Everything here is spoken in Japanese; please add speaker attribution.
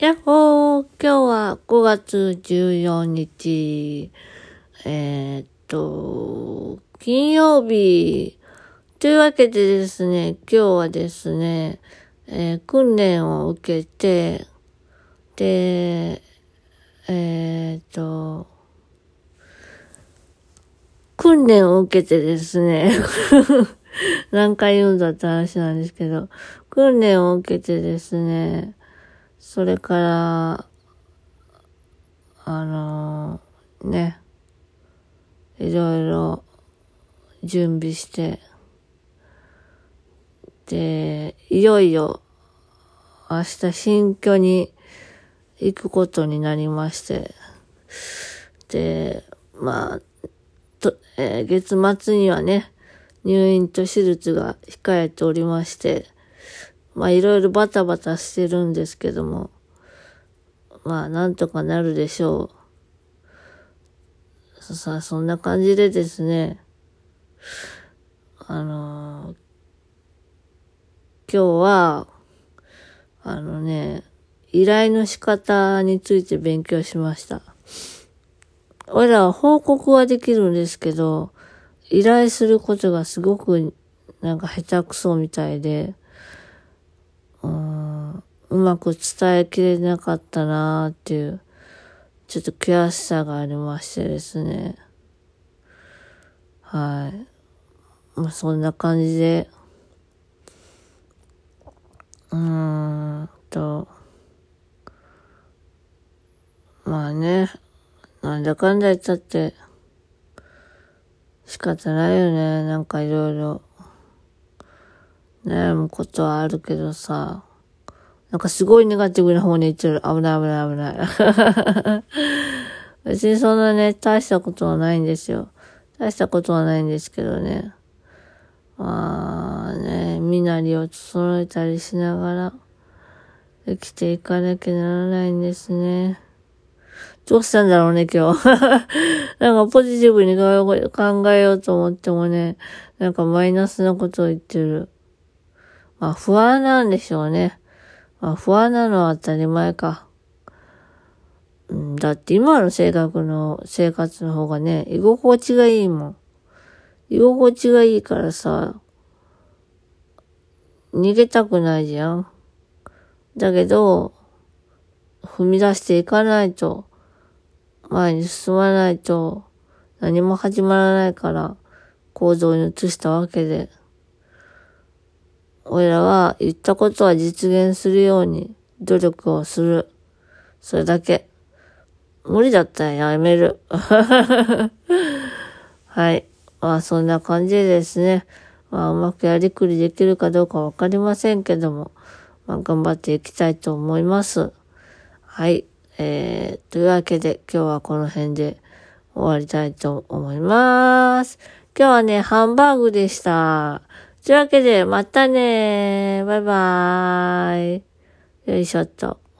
Speaker 1: やっほー今日は5月14日、えー、っと、金曜日。というわけでですね、今日はですね、えー、訓練を受けて、で、えー、っと、訓練を受けてですね、何回言うんだって話なんですけど、訓練を受けてですね、それから、あのー、ね、いろいろ準備して、で、いよいよ明日新居に行くことになりまして、で、まあ、と、えー、月末にはね、入院と手術が控えておりまして、まあいろいろバタバタしてるんですけども、まあなんとかなるでしょう。さあ、そんな感じでですね、あのー、今日は、あのね、依頼の仕方について勉強しました。俺らは報告はできるんですけど、依頼することがすごくなんか下手くそみたいで、うまく伝えきれなかったなーっていう、ちょっと悔しさがありましてですね。はい。まあ、そんな感じで、うーんと、まあね、なんだかんだ言ったって、仕方ないよね。なんかいろいろ。悩むことはあるけどさ、なんかすごいネガティブな方に行ってる。危ない危ない危ない。別にそんなね、大したことはないんですよ。大したことはないんですけどね。まあね、身なりを整えたりしながら生きていかなきゃならないんですね。どうしたんだろうね、今日。なんかポジティブに考えようと思ってもね、なんかマイナスなことを言ってる。まあ不安なんでしょうね。まあ不安なのは当たり前か。うん、だって今の性格の生活の方がね、居心地がいいもん。居心地がいいからさ、逃げたくないじゃん。だけど、踏み出していかないと、前に進まないと何も始まらないから行動に移したわけで。俺らは言ったことは実現するように努力をする。それだけ。無理だったらやめる。はい。まあそんな感じでですね。まあうまくやりくりできるかどうかわかりませんけども、まあ頑張っていきたいと思います。はい。えー、というわけで今日はこの辺で終わりたいと思います。今日はね、ハンバーグでした。というわけで、またねバイバーイ。よいしょっと。